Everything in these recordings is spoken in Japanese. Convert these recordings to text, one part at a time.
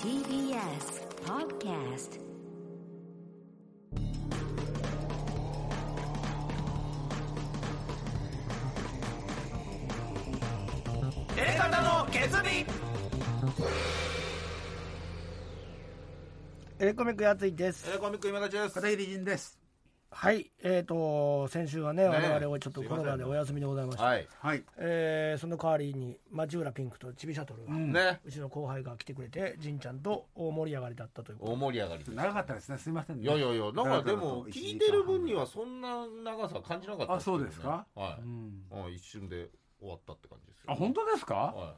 TBS Podcast エレコミックやついです。えーコミック今立ちです片桐仁です。はい、えっ、と、先週はね、ね我々はちょっとコロナでお休みでございました。はい。はい。えーその代わりに、町浦ピンクとちびシャトルが、うね。ちの後輩が来てくれて、じんちゃんと大盛り上がりだったということ大盛り上がりです。長かったですね。すみませんね。いやいやいやなんかでも聞いてる分にはそんな長さ感じなかったあそうですか？はい、うん。あ一瞬で終わったって感じですよあ本当ですか？は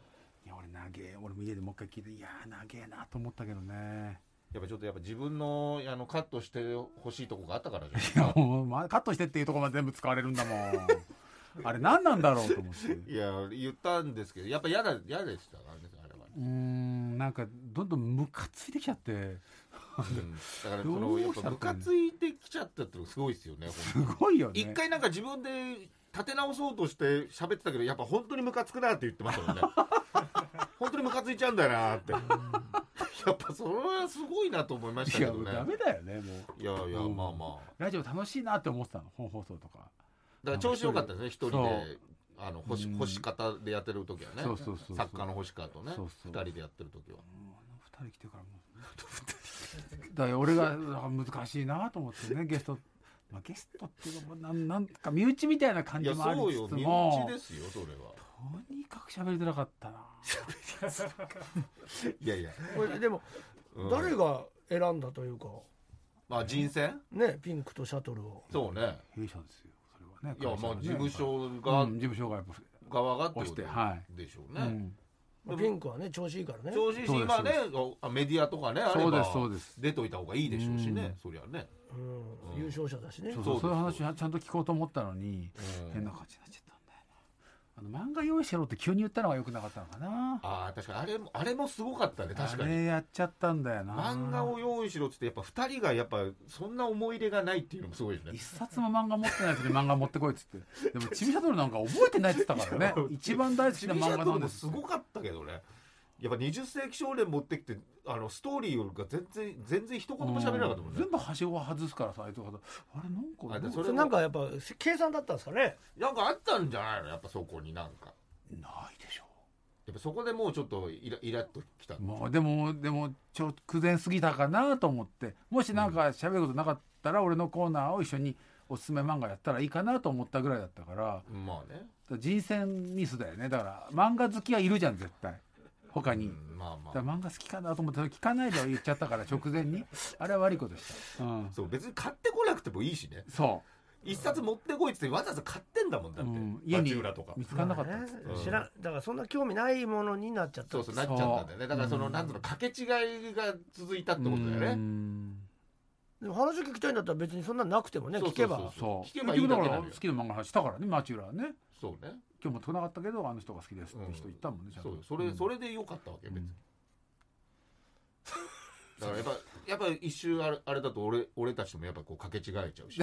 いや俺長え。俺も家でもう一回聞いていやー長えなと思ったけどね。い、やっぱちょっとやっぱ自分のあのカットしてほしいとこがあったからじいゃやもうまあカットしてっていうところまで全部使われるんだもん。あれ何なんだろうと思って。な いいや言ったんですけどやっぱ嫌だ嫌でしたからねあれは。ねうーんなんかどんどんムカついてきちゃって。うん。だから そのやっぱムカついてきちゃったってのがすごいですよねすごいよね。一回なんか自分で立て直そうとして喋ってたけどやっぱ本当にムカつくなって言ってましたもんね。本当にムカついちゃうんだよなってやっぱそれはすごいなと思いましたけどね。ダメだよねもう。いやいやうん。まあまあ。ラジオ楽しいなって思ってたの本放送とか。だから調子良かったですね一人で。あの干しうん。干し方でやってる時はね。そうそうそう作家の星川とね二人でやってる時は。二人来てからもうだから俺があ難しいなと思ってね ゲスト、まあ、ゲストっていうのもなんなんか身内みたいな感じもありそうよ。身つつも内ですよそれはとにかく喋りづらかったな。いやいや。これでも、うん。誰が選んだというか、まあ人選？ね、ピンクとシャトルを。そうね。弊社ですよそれはね。いやまあ事務所うがん事務所がやっぱ側がってこ押してとはでしょうね。うん。まあピンクはね、調子いいからね。調子いいしそうです今ねあメディアとかねあればそうですそうです。出といた方がいいでしょうしねうん。そりゃね。うん。うん優勝者だしね。そうそですそううそういう話はちゃんと聞こうと思ったのにうん。変な感じになっちゃっあの漫画用意しろって急に言ったのが良くなかったのかな。ああ確かに。あれもあれもすごかったね確かに。あれやっちゃったんだよな。漫画を用意しろっつってやっぱ2人がやっぱそんな思い入れがないっていうのもすごいですね。一冊も漫画持ってないやつに漫画持ってこいっつって。でもチビシャトルなんか覚えてないって言ったからね。一番大好きな漫画なんですすごかったけどねやっぱ20世紀少年持ってきてあのストーリーが全然全然一言も喋れなかったもんね。全部はしごを外すからさあいつがあれなんかあでそれそれなんかやっぱ、計算だったんですかね。なんかあったんじゃないの？やっぱそこになんか。ないでしょ。やっぱそこでもうちょっとイライラっときたもうでもでもちょっと苦前すぎたかなと思ってもしなんか喋ることなかったら俺のコーナーを一緒におすすめ漫画やったらいいかなと思ったぐらいだったからまあね。人選ミスだよね。だから漫画好きはいるじゃん絶対他に、うんまあまだからあ漫画好きかなと思って聞かないで言っちゃったから直前に。あれは悪いことした、うん、そう別に買ってこなくてもいいしね。そ一冊持ってこいってわざわざ買ってんだもんだう、って、うん、家に町浦とか。見つからなかった。っつってまあね。知らん。だからそんな興味ないものになっちゃったそうそうなっちゃったんだよね。だからその、うん。なんつうの掛け違いが続いたってことだようねん。でも話聞きたいんだったら別にそんななくてもねそう聞けばそうそう。そう。聞けばいいだから好きな漫画の話したからね町浦はね。そうね今日も来なかったけどあの人が好きですって人言ったもんね、ちゃんと。そうよ。それ、うん。それでよかったわけ別に、うんだからやっぱやっぱ一周あれあれだと俺俺たちともやっぱこう掛け違えちゃうし。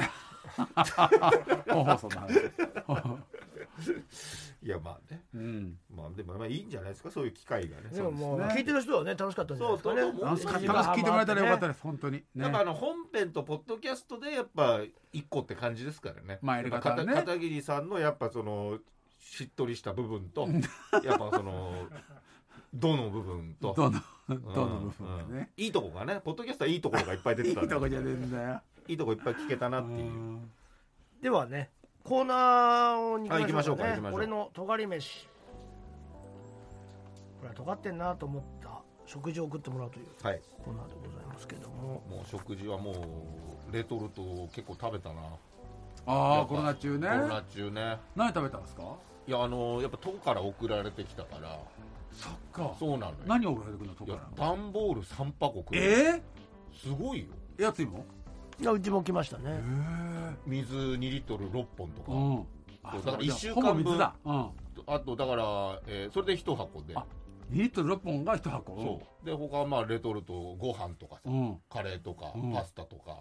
いやまあね。うん。まあでもまあいいんじゃないですかそういう機会がね。でももう聞いてる人はね楽しかったんじゃないですかね。そうそう楽しかった楽しく聞いてもらえたらよかったです本当に。ねやっぱあの本編とポッドキャストでやっぱ一個って感じですからね。まあやり方はね。片桐さんのやっぱそのしっとりした部分とやっぱその どの部分と。どのうん。どの部分がね、うん。いいとこがねポッドキャストはいいところがいっぱい出ていいたんでとこじゃねえんだよ。いいとこいっぱい聞けたなっていう。うん。ではねコーナーにあ行きましょうかね行きましょう。俺の尖り飯。これは尖ってんなと思った食事を送ってもらうというはい。コーナーでございますけども。もう食事はもうレトルト結構食べたな。ああコロナ中ね。コロナ中ね。何食べたんですか？いやあのやっぱ都から送られてきたから。そっか。そうなのよ。何送られてくるのといやから段ボール3箱くらい。えすごいよ。えやついもいやうちも来ましたね。え水2リットル6本とか。うん。そうだから一週間ほぼ分水だ。うん。あとだから、えーそれで1箱で。あ2リットル6本が1箱？そう。で他はまあレトルトご飯とかさ、うん。カレーとか、うん。パスタとか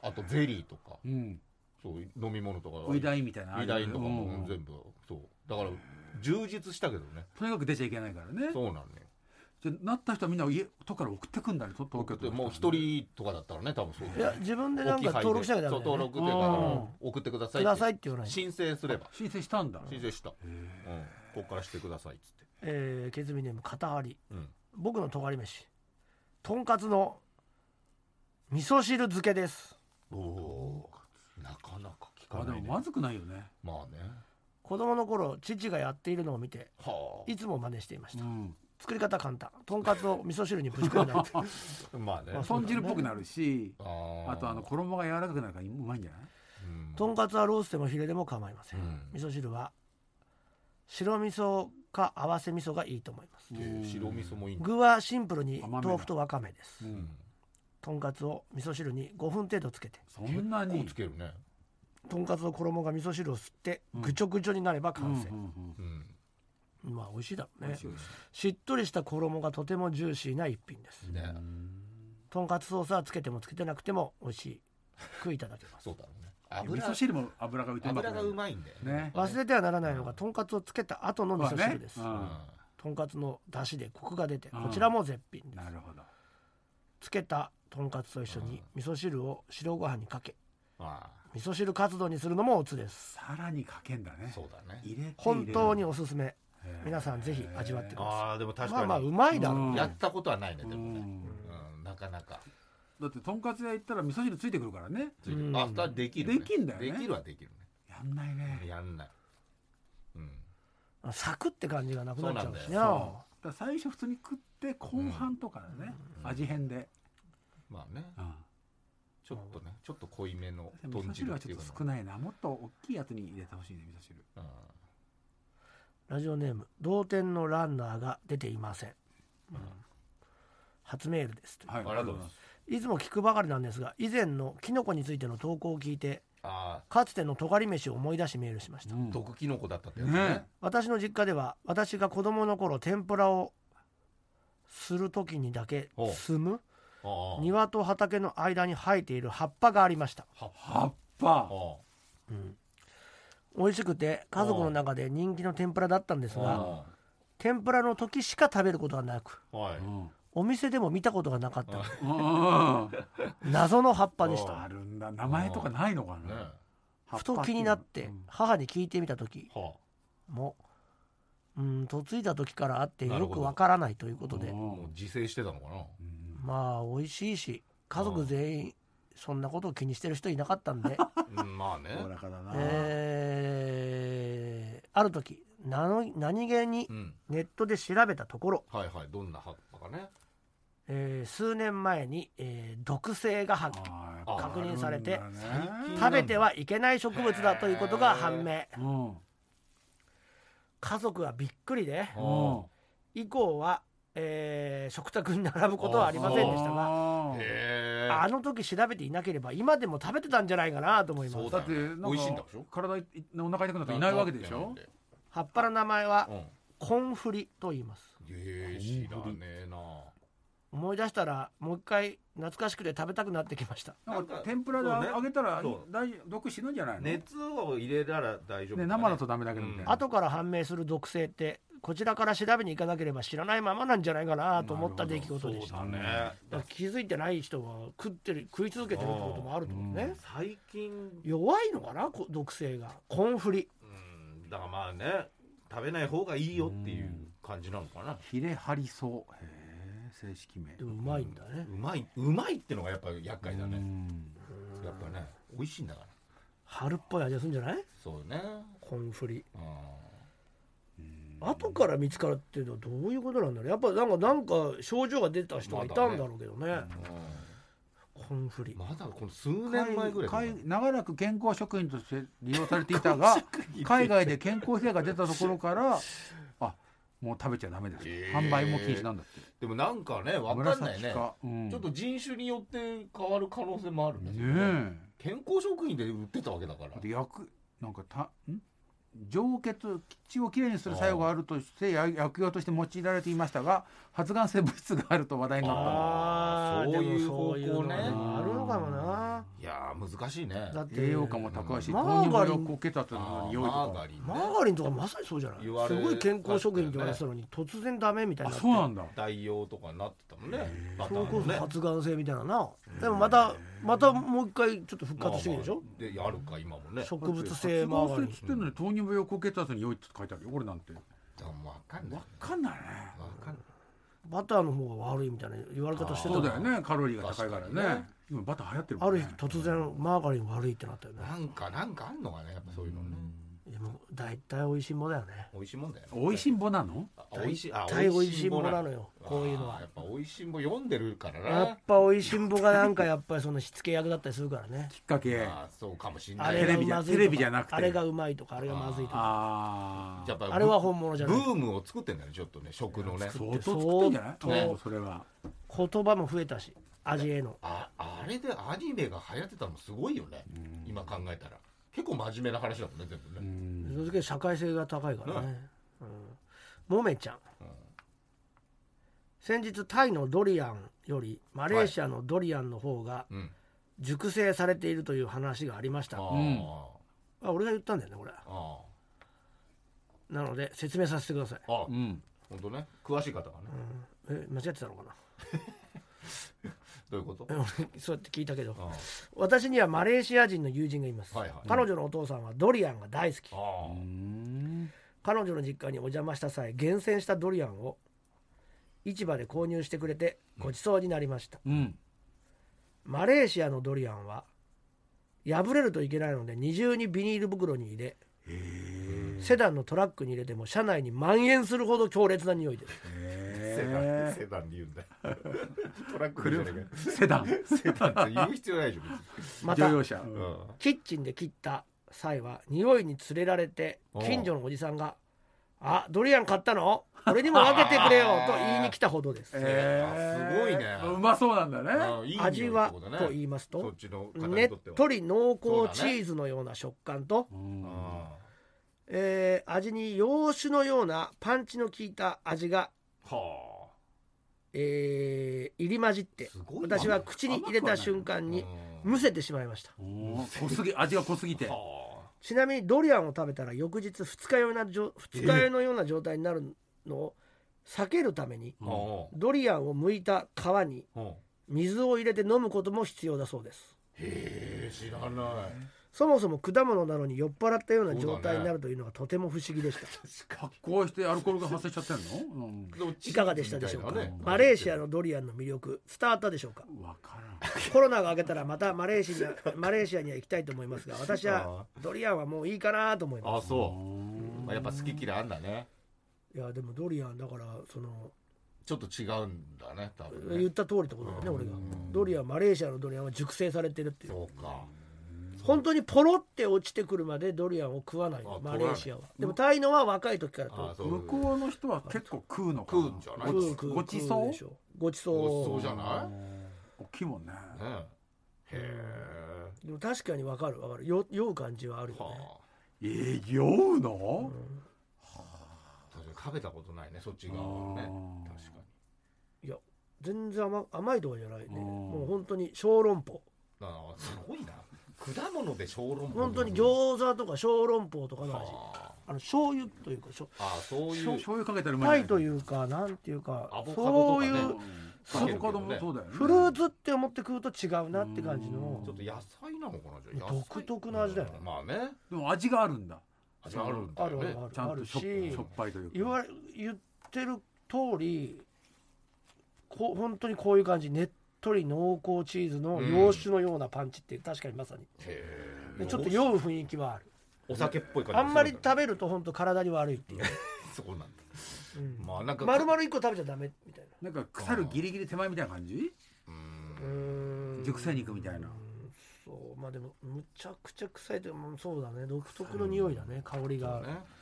あとゼリーとか。うんそう飲み物とか。ウイダインみたいな。ウイダインとかもうん。全部、そう。だから充実したけどね。とにかく出ちゃいけないからね。そうなんねじゃあなった人はみんな家とから送ってくんだねと東京とか。もう一人とかだったらね多分そういや自分でなんか登録しなきゃダメね登録っていうかうん。送ってくださいくださいって言わない。申請すれば。申請したんだ。申請した、うん、ここからしてくださいっつって。えー、ケツビネーム片張り。うん。僕のとがり飯。とんかつの味噌汁漬けです。おおーなかなか聞かないね。あでもまずくないよね。まあね。子供の頃父がやっているのを見てはいつも真似していました、うん。作り方簡単。とんかつを味噌汁にぶち込んだりあ まあね。あ豚汁っぽくなるしあー。あとあの衣が柔らかくなるからうまいんじゃない？うん。とんかつはロースでもヒレでも構いません、うん。味噌汁は白味噌か合わせ味噌がいいと思います。で白味噌もいいんだ。具はシンプルに甘めだ豆腐とわかめです。うんとんかつを味噌汁に5分程度つけて。そんなこにうつけるね。とんかつの衣が味噌汁を吸ってうん。ぐちょぐちょになれば完成、まあ美味しいだろうね。しっとりした衣がとてもジューシーな一品です。ね。とんかつソースはつけてもつけてなくても美味しくいただけます。そうだろうね。味油噌汁も油が浮いてる油がうまいんだよね。忘れてはならないのがとんかつをつけた後の味噌汁です、ね。うん。とんかつの出汁でコクが出てうん。こちらも絶品です、なるほどつけたとんかつと一緒に味噌汁を白ご飯にかけま味噌汁カツ丼にするのもおつです。さらにかけんだね。あそうだね。入れて本当に入おすすめ。皆さんぜひ味わってくださああでもい確かに、まあまあうまいだろやったことはないねでうもね、ん。うん、なかなか。だってとんかつ屋行ったら味噌汁ついてくるからね。ついあ二人できる、ね、できんだよね。できるはできるやんないね。ねやんない。うん。サクって感じがなくなっちゃうしそうなだから最初普通に食って後半とかだね、味変で、まあね。うん。ちょっとねちょっと濃いめの味豚噌汁はちょっと少ないな。もっと大きいやつに入れてほしいね味噌汁。うん。ラジオネーム同点のランナーが出ていません、初メールですはいありがとうございます。いつも聞くばかりなんですが以前のキノコについての投稿を聞いてあかつてのとがり飯を思い出しメールしました、うん。あ毒キノコだったってやつねね私の実家では私が子供の頃天ぷらをする時にだけ住む庭と畑の間に生えている葉っぱがありました、葉っぱ。ぱ。うん、美味しくて家族の中で人気の天ぷらだったんですがあ天ぷらの時しか食べることがなくあはい。うんお店でも見たことがなかった。うん。謎の葉っぱでした。あるんだ。名前とかないのかねな葉っふとぱ気になってうん。母に聞いてみた時はもうん嫁いだ時からあってよくわからないということで。あもう自生してたのかな。うん。まあ美味しいし家族全員そんなことを気にしてる人いなかったんで、うんまあね。おおらかだな、えーある時なの何気にうん。ネットで調べたところ、はいはいどんな葉っぱかね。えー数年前に、えー毒性が発ああ確認されてあるんだ。ね食べてはいけない植物だということが判明。うん家族はびっくりでうん。以降は、えー食卓に並ぶことはありませんでしたがあの時調べていなければ今でも食べてたんじゃないかなと思います。そうだだって美味しいんだでしょ？体いお腹痛くなったらいないわけでしょ？葉っぱの名前はうん。コンフリと言います。ええ知らねえな思い出したらもう一回懐かしくて食べたくなってきました。なんか天ぷらでそうね。揚げたらそう。大丈夫？毒死ぬんじゃないの、ね、熱を入れたら大丈夫生だとダメだけどみたいな、後から判明する毒性ってこちらから調べに行かなければ知らないままなんじゃないかなと思った出来事でした。そうだね。気づいてない人は食ってる食い続けてるってこともあるってことね、最近。弱いのかな？こ毒性が。コンフリ。うん。だからまあね食べない方がいいよっていう感じなのかな。ヒレハリソウへえ正式名。でもうまいんだね。うまいうまいってのがやっぱり厄介だね。うん。やっぱね美味しいんだから。春っぽい味がするんじゃない？そうね。コンフリ。うん。後から見つかるっていうのはどういうことなんだろう。やっぱなんかなんか症状が出た人がいたんだろうけどね,、コンフリ。まだこの数年前ぐらい長らく健康食品として利用されていたが 海外で健康被害が出たところからあもう食べちゃダメです、へえ。販売も禁止なんだって。でもなんかねわかんないね。か、うん。ちょっと人種によって変わる可能性もあるんですよね。え。健康食品で売ってたわけだから。だって薬なんかたん？上血血をきれいにする作用があるとしてや薬用として用いられていましたが発がん性物質があると話題になった。そういう方向ね。があるのかもな。いやー難しいね。だって栄養価も高いしマ糖ーガリン。尿病高血圧あのー匂いとかマーガリンねマーガリンとかまさにそうじゃない？すごい健康食品って言われてたのに突然ダメみたいなそうなんだ。代用とかになってたもんね。それこーのね。そ発がん性みたいなな。でもまたまたもう一回ちょっと復活してるでしょ？でやるか今もね。植物性マーガリン発がん性っつってんのに糖尿病高血圧に良いって書いてあるよ。これなんて。あわかんない。わかんないね。わかんない。バターの方が悪いみたいな言われ方してたそうだよね。カロリーが高いからね。ね。今バター流行ってるもあるんね日突然マーガリン悪いってなったよね。なんかなんかあんのかねやっぱそういうのねでも大体美味しいものだよね。美味しいもんだよね。美味しんぼなの？あ美味しいあ大体美味しいものななのよこういうのは。やっぱ美味しいもん読んでるからやっなぱ美味しんぼがなんかやっぱりそのしつけ役だったりするからね。きっかけ。あーそうかもしんなあいれがうまずいとか。テレビじゃなくて。あれがうまいとかあれがまずいとか。ああやっぱあれは本物じゃない。ブームを作ってんだよねちょっとね食のね。相当作ってんじゃない？相当。もうそれは。言葉も増えたし味への。ああれでアニメが流行ってたのすごいよね。今考えたら結構真面目な話だもんね全部うねん。それだけ社会性が高いからね、うん、もめちゃん、先日タイのドリアンよりマレーシアのドリアンの方がうん。熟成されているという話がありました、ああん。ー俺が言ったんだよねこれ。あなので説明させてください、ー。あうん。本当ね。詳しい方がね。え間違ってたのかな？どういうこと？そうやって聞いたけどあ私にはマレーシア人の友人がいます、はいはい。彼女のお父さんはドリアンが大好き。彼女の実家にお邪魔した際厳選したドリアンを市場で購入してくれてごちそうになりました、うん。マレーシアのドリアンは破れるといけないので二重にビニール袋に入れセダンのトラックに入れても車内に蔓延するほど強烈な匂いです。セダンへセダンで言うんだよ。トラックで言うんだけど。ーセダン。セダンって言う必要ないでしょまた乗用車。うん。キッチンで切った際は匂いに連れられて近所のおじさんが「あドリアン買ったの？俺にも分けてくれよ」と言いに来たほどです。すごいね。うまそうなんだね。あーいい匂い味はと言いますそとねっにとり濃厚チーズのような食感と、うん。あえー味に洋酒のようなパンチの効いた味が、えー入り混じって私は口に入れた瞬間あにうん。むせてしまいました。濃すぎ味が濃すぎて。はちなみにドリアンを食べたら翌日二日酔いな二日酔いのような状態になるのを避けるためにドリアンを剥いた皮に水を入れて飲むことも必要だそうです。へえ知らないそもそも果物なのに酔っ払ったような状態になるというのがとても不思議でした、発酵してアルコールが発生しちゃってんの？うん。いかがでしたでしょうか、ね。マレーシアのドリアンの魅力伝わったでしょうか？わからん。コロナが明けたらまたマレーシアに マレーシアには行きたいと思いますが私はドリアンはもういいかなと思います。あそう。まあやっぱ好き嫌いあんだね。いやでもドリアンだからそのちょっと違うんだね多分ね。言った通りってことだよね俺が。うんドリアンマレーシアのドリアンは熟成されてるっていう。そうか本当にポロって落ちてくるまでドリアンを食わないのあマレーシアは。でもタイのは若い時からとあそう向こうの人は結構食うのかな？食うんじゃない？ごち食そうでしょ。ごちそう。ごちそうじゃない？大きいもんね。ねへでも確かにわかるわかる。よ酔う感じはあるえよね。はえー、酔うの、あ確かに食べたことないねそっち側。はね。確かいや全然甘甘いとかじゃないね。うん。もう本当に小籠包。にあーすごいな果物で小籠包本当に餃子とか小籠包とかの味。はあ。の醤油というかしょあそういう醤醤油かけたらうまいとういうかなんていうかアボカドとかね。そういうアボカドもそうだよね。フルーツって思って食うと違うなって感じの。ちょっと野菜なのかなじゃあ？野菜独特な味だよね。うんまあね。でも味があるんだ。味あるんだ。よねあるあるある。ちゃんとしょっあるししょっぱいというか。言われ言ってる通りこ本当にこういう感じ。ねっとり濃厚チーズの洋酒のようなパンチっていう確かにまさに。へえでちょっと酔う雰囲気はある。お酒っぽい感じあんまりべ食べると本当体に悪いっていう、そうなんだ。うん。まあなんか丸々一個食べちゃダメみたいな。なんか腐るギリギリ手前みたいな感じ？ううん。熟成肉みたいな。そう。まあでもむちゃくちゃ臭いというそうだね。独特の匂いだね香りが。ある、ね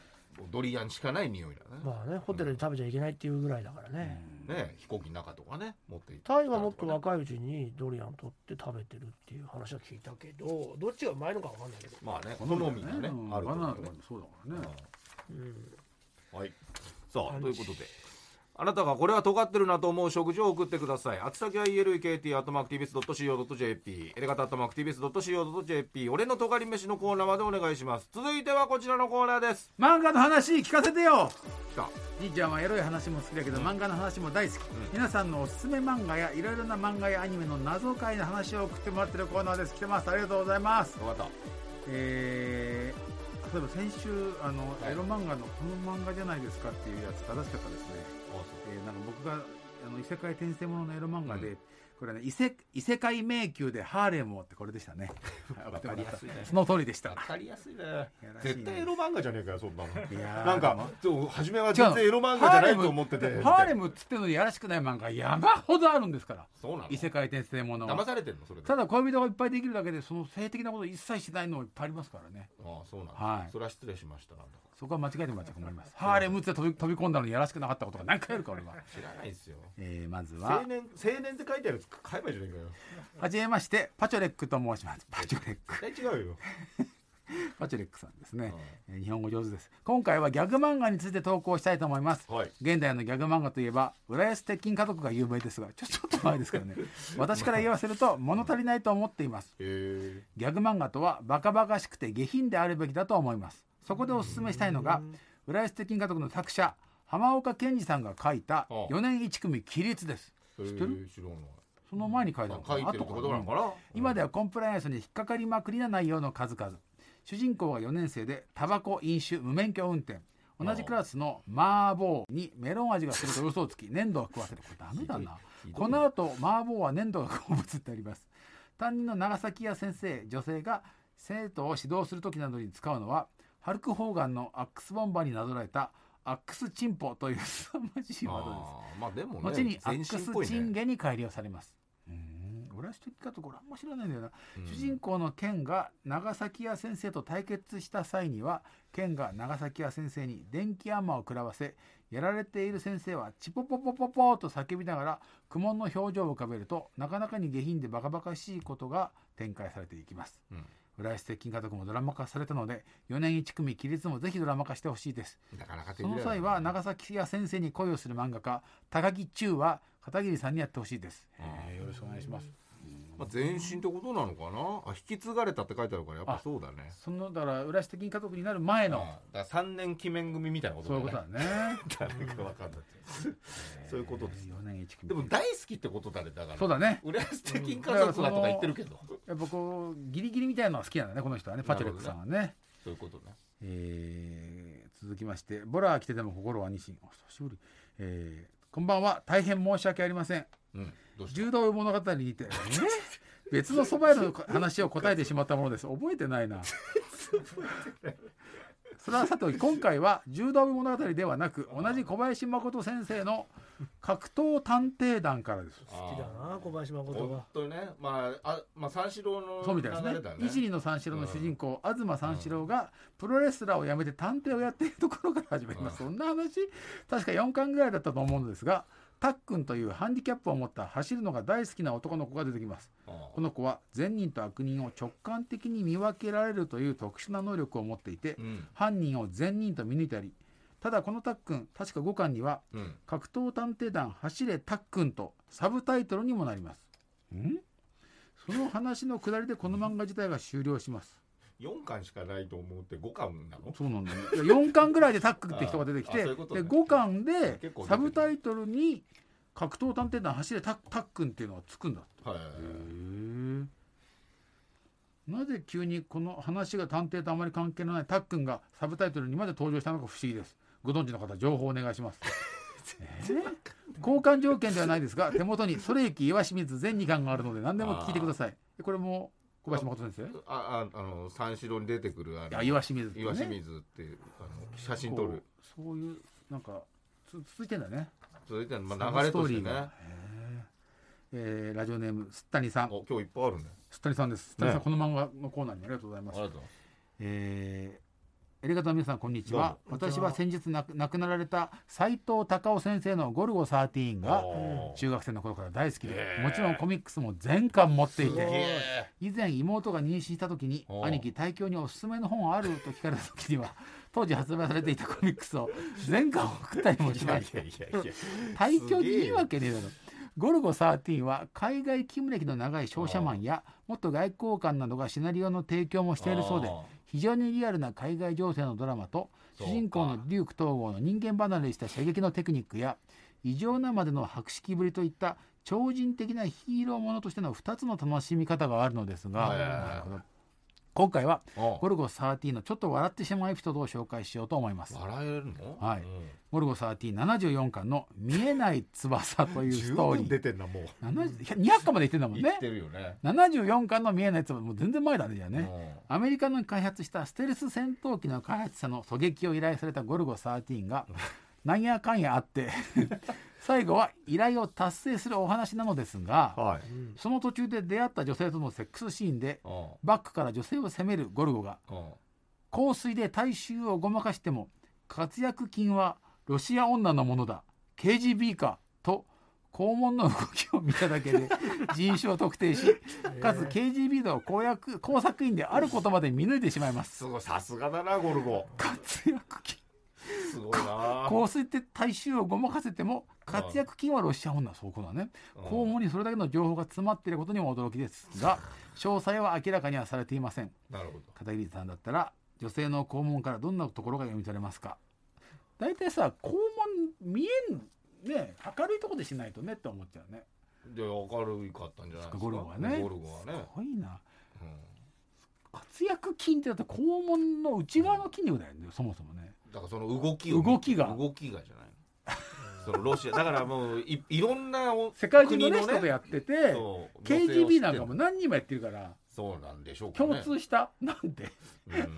ドリアンしかない匂いだね,、まあねホテルで食べちゃいけないっていうぐらいだからね、ね飛行機の中とかね持って行タイはもっと若いうちにドリアン取って食べてるっていう話は聞いたけどどっちがうまいのかわかんないけど、まあね好みがね、うん。あるとバナナ思うねとかもそうだからねうん、はい。さあということであなたがこれは尖ってるなと思う食事を送ってください。あつ先は elekt.tbs.co.jp、エレガタ .tbs.co.jp、俺の尖り飯のコーナーまでお願いします。続いてはこちらのコーナーです。漫画の話聞かせてよ。来た。兄ちゃんはエロい話も好きだけど、漫画の話も大好き、皆さんのおすすめ漫画やいろいろな漫画やアニメの謎解の話を送ってもらってるコーナーです。来てます。ありがとうございます。よかった。えー、例えば先週あの、はい。エロ漫画のこの漫画じゃないですかっていうやつ正しかったですね、えー、なんか僕があの異世界転生もののエロ漫画で、うん。これね異世異世界迷宮でハーレムをってこれでしたね。わかりやすいね。その通りでした。わかりやすいね。絶対エロ漫画じゃねえかよそんなの。いやー。なんか初めは全然エロ漫画じゃないと思ってて。ハーレムっつってんのにやらしくない漫画山ほどあるんですから。そうなの。異世界転生ものは。騙されてんのそれで。ただ恋人がいっぱいできるだけでその性的なこと一切しないのもいっぱいありますからね。ああそうなんだ、はい。それは失礼しましたそこは間違えてもらっちゃ困ります。ハーレムって飛び飛び込んだのにやらしくなかったことが何回あるか俺は、知らないですよ。えーまずは。青年青年って書いてある買えばいいじゃねえかよ。はじめましてパチョレックと申します。パチョレック。絶対違うよ。パチョレックさんですね、えー日本語上手です。今回はギャグ漫画について投稿したいと思います。はい。現代のギャグ漫画といえば浦安鉄筋家族が有名ですがちょ ちょっと前ですからね。私から言わせると物足りないと思っています。ギャグ漫画とはバカバカしくて下品であるべきだと思いますそこでおすすめしたいのが浦安鉄筋家族の作者浜岡健二さんが書いたああ。4年1組起立です。知知ってる？その前に書いたのかな？今ではコンプライアンスに引っかかりまくりな内容の数々。主人公が4年生でタバコ飲酒無免許運転。同じクラスの麻婆にメロン味がすると嘘をつき粘土を食わせる。これダメだな。この後麻婆は粘土が好物ってあります。担任の長崎屋先生女性が生徒を指導する時などに使うのはハルク・ホーガンのアックスボンバーになぞらえたアックスチンポという凄まじいワードです。まあでもね後にアッ全クスチンゲに改良されます。うん、俺は知ってるかとこれあんま知らないんだよな、うん。主人公のケンが長崎屋先生と対決した際にはケンが長崎屋先生に電気アンマーを食らわせやられている先生はチポポポポポーと叫びながら苦悶の表情を浮かべるとなかなかに下品でバカバカしいことが展開されていきます。うん浦安鉄筋家族もドラマ化されたので4年1組起立もぜひドラマ化してほしいです。なかなか手その際は長崎屋先生に恋をする漫画家高木中は片桐さんにやってほしいです、えーよろしくお願いしますまあ全身ってことなのかな？あ引き継がれたって書いてあるからやっぱそうだね。そのだから浦安鉄筋家族になる前のあだから3年記念組みたいなことそういうことだね。誰かわかんない。そういうことです。4年1組。でも大好きってことだねだから。そうだね。浦安鉄筋家族だとか言ってるけどやっぱこうギリギリみたいなのは好きなんだねこの人はねパチョレックさんはね。そういうことね。えー続きましてボラー来てても心はニシン。お久しぶり、えーこんばんは。大変申し訳ありません。うん柔道物語にて、え ー別の蕎麦屋の話を答えてしまったものです。覚えてないな。それはさておき今回は柔道部物語ではなく同じ小林誠先生の格闘探偵団からです。好きだな小林誠本が当にね。まああまあ三四郎のそうみたいですね。一二の三四郎の主人公、東三四郎がプロレスラーを辞めて探偵をやっているところから始まります、そんな話？確か4巻ぐらいだったと思うのですがタックンというハンディキャップを持った走るのが大好きな男の子が出てきます。あこの子は善人と悪人を直感的に見分けられるという特殊な能力を持っていて、うん。犯人を善人と見抜いたりただこのタックン確か5巻にはうん。格闘探偵団走れタックンとサブタイトルにもなります。ん。その話のくだりでこの漫画自体が終了します4巻しかないと思って5巻なの？そうなんだねいや4巻ぐらいでタックンって人が出てきてういうね。で5巻でサブタイトルに格闘探偵団走れタッタックンっていうのがつくんだはいはいはい。なぜ急にこの話が探偵とあまり関係のないタックンがサブタイトルにまで登場したのか不思議です。ご存知の方情報お願いします。えー？交換条件ではないですが手元にそれゆき岩清水全2巻があるので何でも聞いてください。これも小林誠先生あああの三四郎に出てくるあのあ岩清水ってね。岩清水ってあの写真撮る。そういうなんかつ続いてんだね。それでまあ流れとしてね。えーラジオネームすったにさん。お今日いっぱいあるね。すったにさんです。すったにさん、ね。この漫画のコーナーにありがとうございます。ありがとう。えーエレガタの皆さんこんにちは。私はは先日亡く亡くなられた斉藤隆夫先生の「ゴルゴ13」が中学生の頃から大好きでもちろんコミックスも全巻持っていてえ。以前妹が妊娠した時に兄貴大京におすすめの本あると聞かれた時には 当時発売されていたコミックスを 全巻送ったりもしました大京にいいわけねえだろ。ゴルゴ13は海外勤務歴の長い商社マンや元外交官などがシナリオの提供もしているそうで非常にリアルな海外情勢のドラマと主人公のデューク統合の人間離れした射撃のテクニックや異常なまでの博識ぶりといった超人的なヒーローものとしての2つの楽しみ方があるのですが、へえなるほど今回はおゴルゴ13のちょっと笑ってしまうエピソードを紹介しようと思います。笑えるの？はい。うん。ゴルゴ1374巻の「見えない翼」というストーリー。出てんなもう。70 200巻まで言ってんだもんね。言ってるよね。74巻の「見えない翼」もう全然前だねじゃあね、うん。アメリカの開発したステルス戦闘機の開発者の狙撃を依頼されたゴルゴ13が なんやかんやあって最後は依頼を達成するお話なのですがはい。その途中で出会った女性とのセックスシーンでうん。バックから女性を責めるゴルゴがうん。香水で大衆をごまかしても活躍金はロシア女のものだ KGB かと肛門の動きを見ただけで 人種を特定しかつ KGB の公約工作員であることまで見抜いてしまいます。すごいさすがだなゴルゴ。活躍金すごいな。香水って大衆をごまかせても活躍金はロシア女そうこだ。ねうん。肛門にそれだけの情報が詰まっていることにも驚きです。が 詳細は明らかにはされていません。なるほど。片桐さんだったら女性の肛門からどんなところが読み取れますか？大体さ肛門見えんね明るいところでしないとねって思っちゃうね。で明るかったんじゃないですか？ゴルゴはね。ゴルゴはね。すごいな。うん。活躍筋ってだって肛門の内側の筋肉だよねそもそもねだからその動きを動きが。動きがじゃないの。そのロシアだからもういいろんなお世界中の人とやってて KGB なんかも何人もやってるから。るそうなんでしょうかね。共通した？なんで？うん。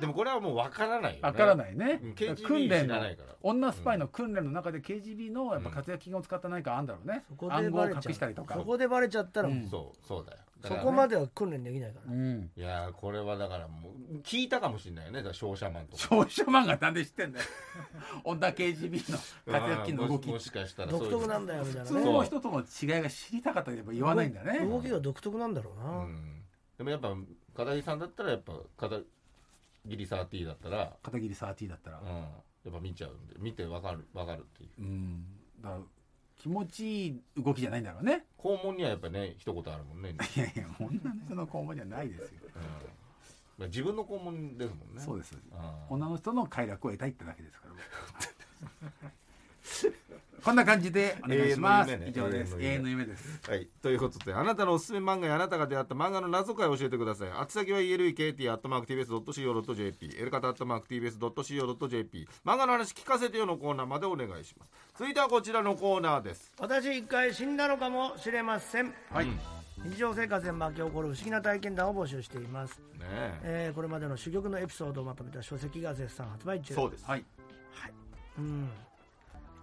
でもこれはもうわからないよね。わからないね。うん KGB 訓練の知らないから。女スパイの訓練の中で KGB のやっぱ活躍筋を使った何かあんだろうね。そこで暗号を隠バレちゃしたりとか。うそこでバレちゃったらもう。うん。そうそうだよ。だそこまでは訓練できないから。ねうん。いやーこれはだからもう聞いたかもしれないよね。だから商社マンとか。少女漫画なんで知ってんだよ。女 KGB の活躍筋の動き。もしもしかしたらそういう。独特なんだよみたいな普通ねの人との違いが知りたかったけど言わないんだね。動きが独特なんだろうな、うん。でもやっぱ片桐さんだったらやっぱ片桐サーティーだったら。片桐サーティーだったら。うん。やっぱ見ちゃうんで見てわかるわかるっていう。うん。だから気持ちいい動きじゃないんだろうね。肛門にはやっぱね一言あるもんね、いやいや女の人の肛門じゃないですよ。うん。まあ、自分の肛門ですもんね。そうですあー女の人の快楽を得たいってだけですから こんな感じでお願いします、以上です。永永遠の夢です。はい、ということであなたのおすすめ漫画やあなたが出会った漫画の謎解を教えてください。宛先は elekt.tbs.co.jp エルカタ .tbs.co.jp 漫画の話聞かせてよのコーナーまでお願いします。続いてはこちらのコーナーです。私一回死んだのかもしれません。はい、日常生活で巻き起こる不思議な体験談を募集しています、ねえ。えーこれまでの珠玉のエピソードをまとめた書籍が絶賛発売中。そうです。はい。うん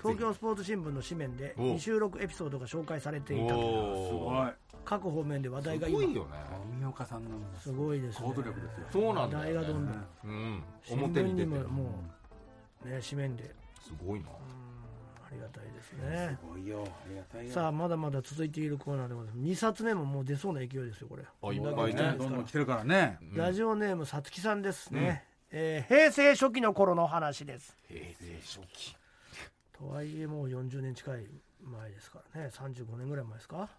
東京スポーツ新聞の紙面でお未収録エピソードが紹介されていたと。おすごい各方面で話題が今。すごいよね。富岡さんのすごいですね。行動力ですよそうなんだよ、ね、話題がどんどん。うん。新表聞にに出てる。ももうね紙面で。すごいな。ありがたいですね。すごいよ。ありがたいよ。さあまだまだ続いているコーナーでございます。2冊目ももう出そうな勢いですよこれ。あいっぱいね。け来てるんで。すからどんどん来てるからね。うん。ラジオネームさつきさんですね、えー平成初期の頃の話です。平成初期とはいえもう40年近い前ですからね。35年ぐらい前ですか？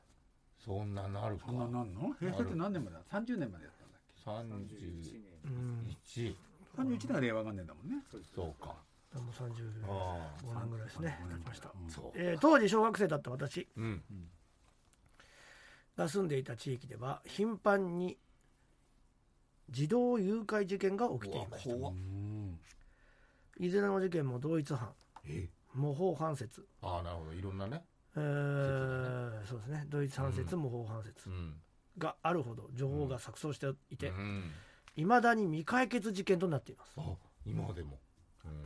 そんななるか。そんななんの？平成って何年までだ？30年までやったんだっ31うんそうけ31年が令和元年だもんね。かもう35ああ年ぐらいですね。経ちました、うんそう。えー当時小学生だった私。うん。が住んでいた地域では頻繁に児童誘拐事件が起きていました。いずれの事件も同一犯。え？模倣犯説、ああなるほど。いろんなね。えーそうですね。同一犯説、うん。模倣犯説うん。があるほど情報が錯綜していてうん。いま、未だに未解決事件となっています。あ今でも。うん。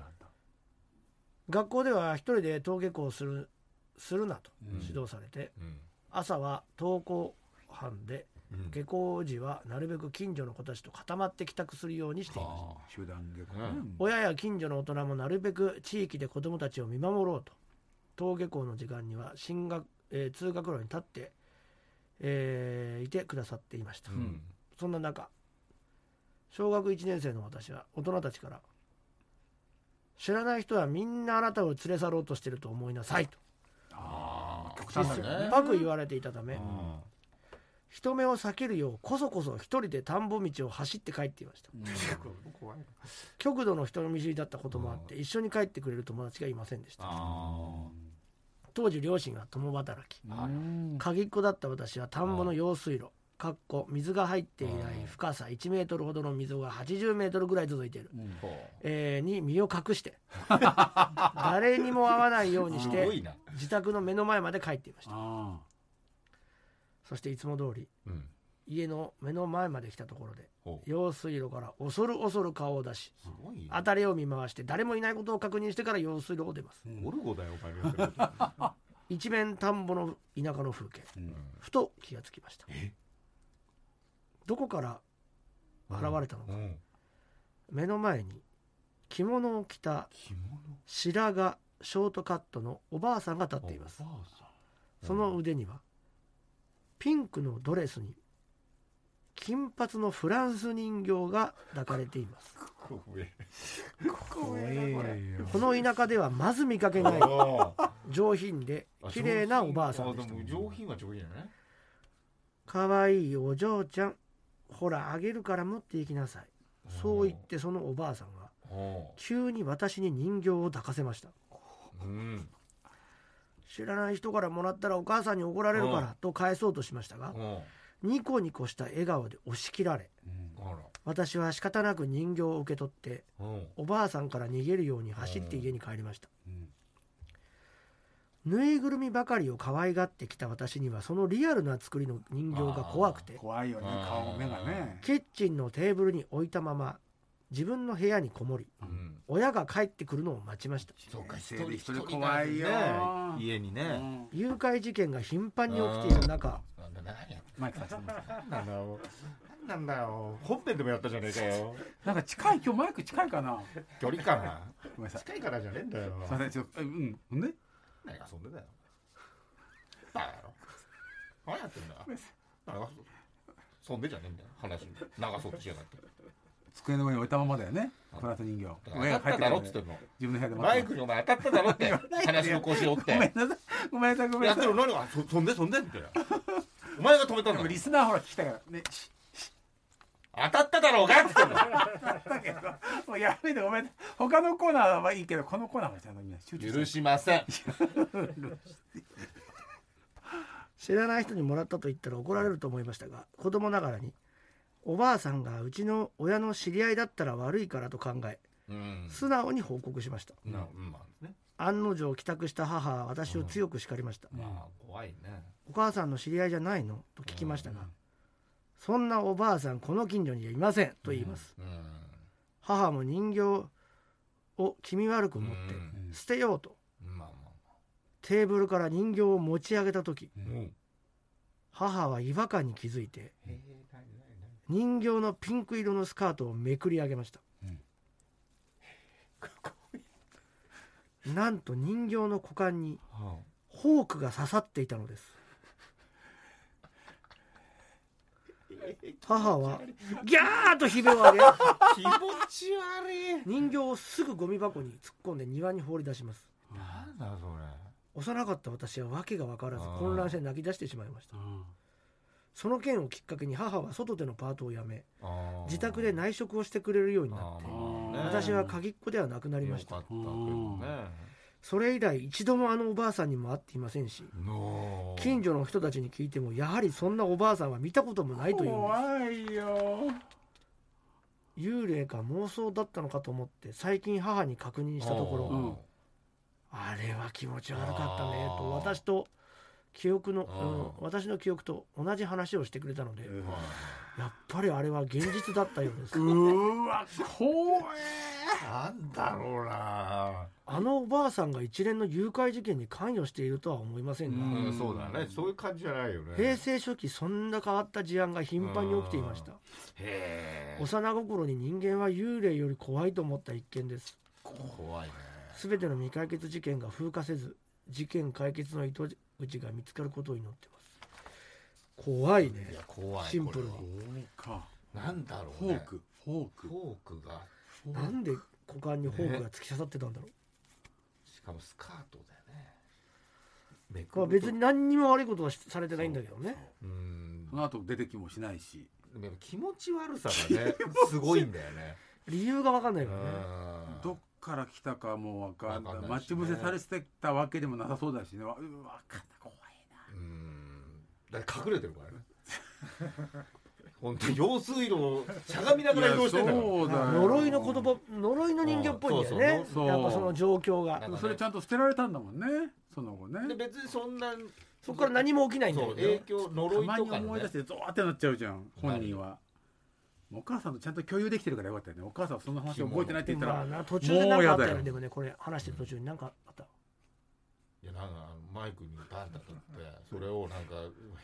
学校では一人で登下校するするなとうん。指導されて、うん。朝は登校班でうん下校時はなるべく近所の子たちと固まって帰宅するようにしていますは集団下校。ねうん。親や近所の大人もなるべく地域で子どもたちを見守ろうと。登下校の時間には進学、えー通学路に立って、えーいてくださっていました、あうん。そんな中小学1年生の私は大人たちから知らない人はみんなあなたを連れ去ろうとしていると思いなさいと。ああ極端だね。深く言われていたためうん人目を避けるようこそこそ一人で田んぼ道を走って帰っていました。怖い 極度の人見知りだったこともあって一緒に帰ってくれる友達がいませんでした。あ当時両親が共働き。うん。鍵っ子だった私は田んぼの用水路。かっこ水が入っていない深さ1メートルほどの溝が80メートルぐらい続いている、うん。あえーに身を隠して。誰にも会わないようにして自宅の目の前まで帰っていました。あそしていつも通りうん。家の目の前まで来たところでほう。用水路から恐る恐る顔を出しすごいよ辺りを見回して誰もいないことを確認してから用水路を出ます。ーゴルゴだよお前の言ってること一面田んぼの田舎の風景。うん。ふと気がつきました。え？どこから現れたのか。うん。目の前に着物を着た着物？白髪ショートカットのおばあさんが立っています。おばあさん。その腕にはピンクのドレスに金髪のフランス人形が抱かれています。この田舎ではまず見かけない。あ上品であ綺麗なおばあさんであした。でも上品は上品だね。かわいいお嬢ちゃんほらあげるから持っていきなさい。そう言ってそのおばあさんがお急に私に人形を抱かせました。うん知らない人からもらったらお母さんに怒られるかうん。らと返そうとしましたがうん。ニコニコした笑顔で押し切られ私は仕方なく人形を受け取ってうん。おばあさんから逃げるように走って家に帰りました。うん。ぬいぐるみばかりを可愛がってきた私にはそのリアルな作りの人形が怖くて怖いよね顔も目がね。キッチンのテーブルに置いたまま自分の部屋にこもりうん。親が帰ってくるのを待ちました。そうか一人一人怖いよ。ね家にうねん。誘拐事件が頻繁に起きている中なんだ何やマイクさんなんだよ。なんだよ。本編でもやったじゃねえかよ。なんか近い今日マイク近いかな。距離感がごめんなさい。近いからじゃねえんだよ。すいませんちょっとうんほんで？何が遊んでんだよ。バカ野郎。何やってんだよ。そんでじゃねえんだよ話。流そうとしやがって机の上に置いたままだよね。フランス人形。だから当たっただろっつってんの自分の部屋でマイクにお前当たっただろって。話の腰折って。ごめんなさい。ごめんなさい。ごめんやってなさいる何がそそんでそんでってお前が止めたリスナーほら聞きたいから。ねし当たっただろうがっつってんの。だけどもうやめてごめん。他のコーナーはいいけどこのコーナーはちゃんとみんな集中許しません。知らない人にもらったと言ったら怒られると思いましたが子供ながらにおばあさんがうちの親の知り合いだったら悪いからと考えうん。素直に報告しました。なうん。案の定帰宅した母は私を強く叱りました、まあ怖いね。お母さんの知り合いじゃないの？と聞きましたが、そんなおばあさんこの近所にはいませんと言います、うん。母も人形を気味悪く思ってうん。捨てようとテーブルから人形を持ち上げた時母は違和感に気づいて人形のピンク色のスカートをめくり上げました、なんと人形の股間にはフォークが刺さっていたのです。母はギャーと悲鳴を上げあ気持ち悪い。人形をすぐゴミ箱に突っ込んで庭に放り出します。なんだそれ。幼かった私は訳が分からず混乱して泣き出してしまいましたその件をきっかけに母は外でのパートを辞め自宅で内職をしてくれるようになって私は鍵っ子ではなくなりました。それ以来一度もあのおばあさんにも会っていませんしの近所の人たちに聞いてもやはりそんなおばあさんは見たこともないという。んです怖いよ。幽霊か妄想だったのかと思って最近母に確認したところ、うん。あれは気持ち悪かったねと私と記憶の、うんうん私の記憶と同じ話をしてくれたので、うんやっぱりあれは現実だったようです。うーわ怖なんだろうな。あのおばあさんが一連の誘拐事件に関与しているとは思いませんが、うんうんそうだね。そういう感じじゃないよね。平成初期そんな変わった事案が頻繁に起きていました。へえ。幼心に人間は幽霊より怖いと思った一件です。怖いね。全ての未解決事件が風化せず事件解決の糸口が見つかることを祈ってます。怖いね。いや怖い。シンプルに。か。なんだろうね。フォーク。フォーク。フォークが。なんで股間にフォークが突き刺さってたんだろう、しかもスカートだよね。めくまあ、別に何にも悪いことはしされてないんだけどね。う。ん。その後出てきもしないし。でもやっぱ気持ち悪さがねすごいんだよね。理由が分かんないからね。うん。どっから来たかもわかんない。わかんない待ち伏せされてたわけでもなさそうだしね。わうわかった怖いな。うん。だ隠れてるからね。本当に用水路をしゃがみながら移動してんだ呪いの言葉呪いの人形っぽいんだよね。そうそう。やっぱその状況が。ね。それちゃんと捨てられたんだもんね。その後でね別にそんなそこから何も起きないんだよね。影響た呪いまとかのねに思い出してゾワってなっちゃうじゃん。本人はお母さんとちゃんと共有できてるからよかったよね。お母さんはその話覚えてないって言ったらまあな途中で何かあったよでもねこれ話してる途中に何かあった？いやなんかマイクにバンタ取ってそれをなんか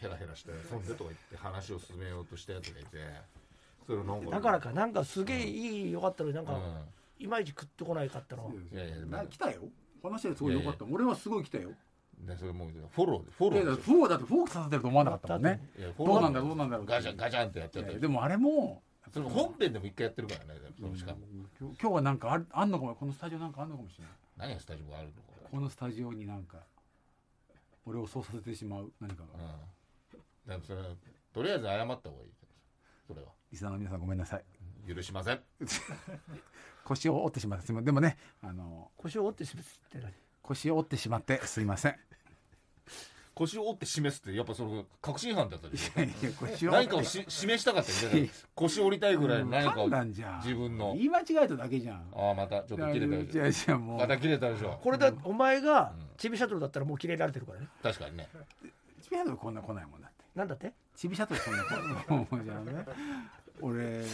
ヘラヘラしてそんでとか言って話を進めようとしたやつがいてそれをなんかだからかなんかすげえいいよかったのになんかういまいち食ってこないかったのいやいやな来たよ。話ですごいよかった。俺はすごい来たよ。それもうフォローでフォローで。ってフォーだってフォーク刺さってると思わなかったもんね。いやフォローどうなんだどうなんだろう。ガチャンガチャンってやってたでもあれもそれ本編でも一回やってるからねそのしかも。今日今日はなんかあるあんのかも。このスタジオなんかあんのかもしれない。何がスタジオがあるのか。このスタジオになんか俺をそうさせてしまう何かが。うん。でもそれとりあえず謝った方がいいそれは。リスナーの皆さんごめんなさい。許しません。腰を折ってしまってでもねあの腰を折ってしまって何？腰を折ってしまってすいません腰を折って示すってやっぱその確信犯だったでしょ。何かをし示したかったよね 腰折りたいぐらいの何かを。自分の。言い間違えただけじゃん。ああまたちょっと切れたでしいやいやもう。ょまた切れたでしょ。これだお前がうん。チビシャトルだったらもう切れられてるからね。確かにね。チビシャトルこんな来ないもんだって。なんだって？チビシャトルそんな来ないもうじゃあね俺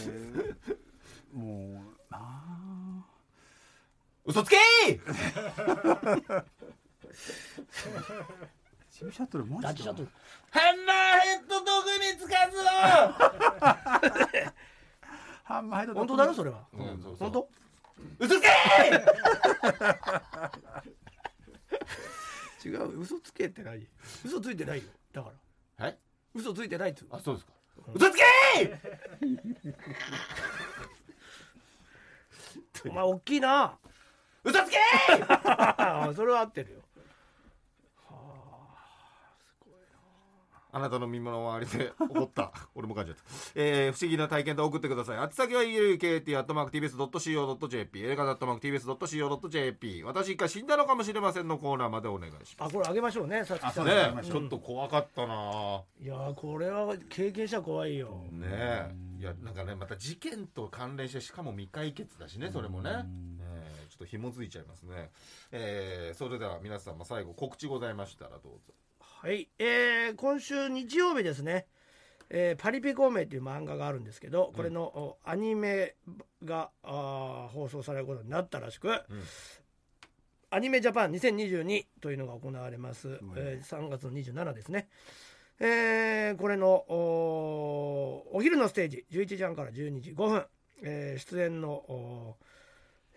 もうなあ。嘘つけー チビシャトルマジかダチシャトルハンマーヘッド道具につかずを！ハンマーヘッド 本当だよそれは。うんそうそう。本当？嘘つけ！違う嘘つけってない。嘘ついてないよ。だから。ーはい？嘘ついてないっつあそうですか。嘘つけ！お前大きいな。ー嘘つけ！それは合ってるよあなたの身の回りで起こった。俺も感じちゃった、えー、不思議な体験と送ってください。宛先は elkt.tbs.co.jp 映画 .tbs.co.jp 私一回死んだのかもしれませんのコーナーまでお願いしまあこれあげましょうねさつきあさんだねえちょっと怖かったな。いやーこれは経験者怖いよ。ねえ。いやなんかねまた事件と関連してしかも未解決だしねそれもね、え。ーちょっと紐づいちゃいますね、えーそれでは皆さんも最後告知ございましたらどうぞはい、えー今週日曜日ですね「えーパリピ孔明」という漫画があるんですけどこれの、おアニメがあー放送されることになったらしく、アニメジャパン2022というのが行われます、えー3月の27ですね、えーこれのおお昼のステージ11時半から12時5分、えー出演のお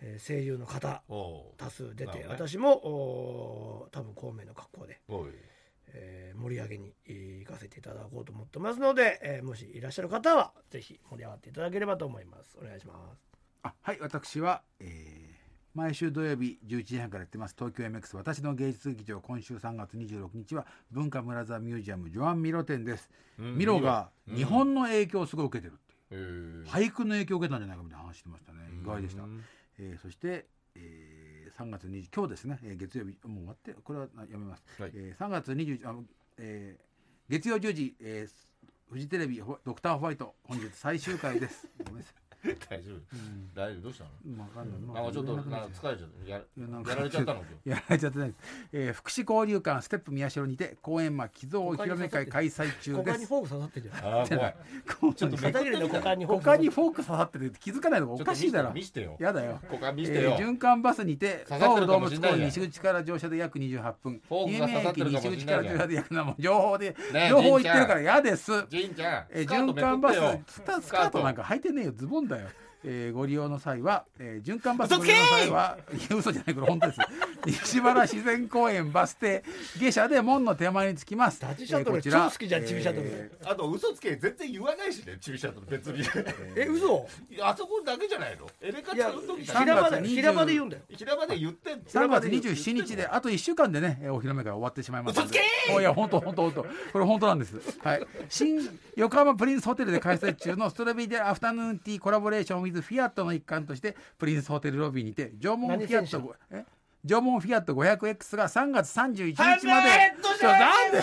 えー声優の方多数出て、ね。私もお多分孔明の格好でえー盛り上げにえー行かせていただこうと思ってますので、えーもしいらっしゃる方はぜひ盛り上がっていただければと思います。お願いします。あはい私は、えー毎週土曜日11時半からやってます。東京 MX 私の芸術劇場今週3月26日は文化村座ミュージアムジョアン・ミロ展です、うんミロがうん。日本の影響をすごい受けてるっていう、えー。俳句の影響を受けたんじゃないかみたいな話してましたね。意外でした、うん。えーそして、えー3月20今日ですね、えー月曜日もう終わってこれはあやめます、はい。えー3月20あの、えー月曜10時、えーフジテレビほドクターホワイト本日最終回です。ごめんなさい 大丈夫。うん。大丈夫？どうしたの？わかんない。まあなんかちょっとなんか疲れちゃったやいやなんかやられちゃったの今日？やられちゃってない。です、えー福祉交流館ステップ宮代にて公演魔寄贈お披露目会開催中です。股間にフォーク刺さってるじゃんああ怖い。ちょっと片桐の股間にフォーク他にフォーク刺さってて気づかないの？がおかしいだろ？見してよ。やだよ。股間見てよ。ー循環バスにて刺さってるか東武動物もしんないじゃん。公園西口から乗車で約28分。フォークが刺さってるかもしんない西口から乗車で約なもん情報で、ねえ情報言ってるから嫌です。ジンちゃん。えースカート循環バスめくってよ。スタスカートなんか履いてねえよ。ズボンだよ、だよえーご利用の際は、えー循環バスご利用の際は嘘じゃないこれ本当です。西原自然公園バス停下車で門の手前に着きます。ダチシャトルえーこちら超好きじゃんチビシャトル。えあと嘘つけ全然言わないしねチビシャトル別に。え嘘？あそこだけじゃないの。エレカいや使う時3平場だよ月20平場で言うんだよ。平場で言ってんの。ー3月平場で言ってんの27日であと1週間でねえーお披露目会終わってしまいますので。嘘つけおいや本当本当本当。これ本当なんです。はい。新横浜プリンスホテルで開催中のストロベリーでアフタヌーンティーコラボレーション with フィアットの一環としてプリンスホテルロビーにて縄文フィアットごえ縄文フィアット 500X が3月31日まで。ハンマーヘッドじちょゃなんで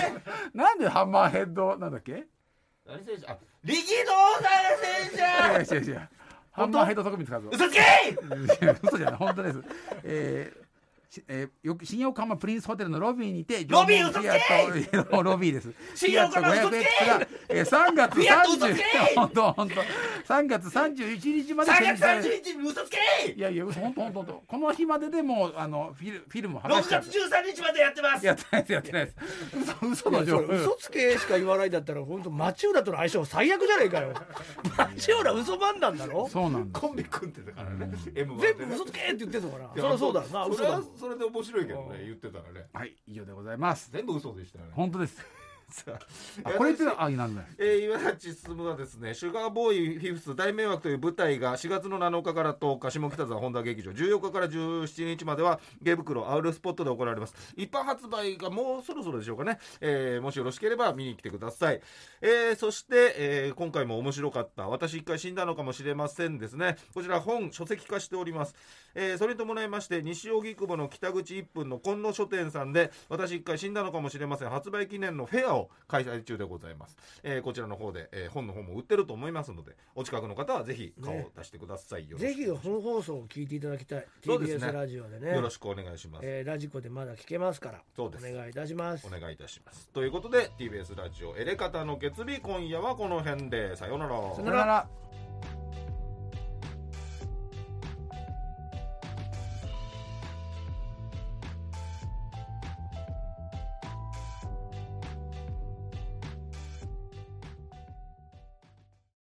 なんでハンマーヘッドなんだっけ？何選手？あ力道山選手！いやいやいやハンマーヘッド特に使うぞ。嘘つけ！嘘じゃない本当です。えーしえー、よ新横浜プリンスホテルのロビーにてロビー縄文フィアットロビーです。新横浜嘘つけ！500X が、えー、3月フィアット嘘つ30け本当本当3月31日まで3展月示され31日に嘘つけ！いやいや嘘本当本当本当この日まででもうあのフィルフィルム剥6がしちゃう月13日までやってます。やってないですやってないです。嘘嘘の情報。嘘つけしか言わないんだったら本当町浦との相性最悪じゃねえかよ。町浦嘘番なんだろ？そうなんコンビ組んでたからね。M1 全部嘘つけって言ってんのかな？いやそりゃそうだよな。嘘だそれで面白いけどね言ってたらね。はい以上でございます。全部嘘でしたよね。本当です。さああこれってあいなんだえー、岩立進はですね「シュガーボーイフィフス大迷惑」という舞台が4月の7日から10日下北沢本田劇場14日から17日までは池袋アウルスポットで行われます。一般発売がもうそろそろでしょうかね、えーもしよろしければ見に来てください、えーそして、えー今回も面白かった私一回死んだのかもしれませんですね。こちら本書籍化しております、えーそれに伴いまして西荻窪の北口1分の今野書店さんで私一回死んだのかもしれません。発売記念のフェアを開催中でございます、えーこちらの方で、えー本の方も売ってると思いますのでお近くの方はぜひ顔を出してください、よろぜひ本放送を聞いていただきたい。そうですね。TBS ラジオでね。よろしくお願いします、えーラジコでまだ聞けますからそうです。お願いいたします。お願いいたします。ということで TBS ラジオエレカタの決日今夜はこの辺で。さようなら。さよならさよなら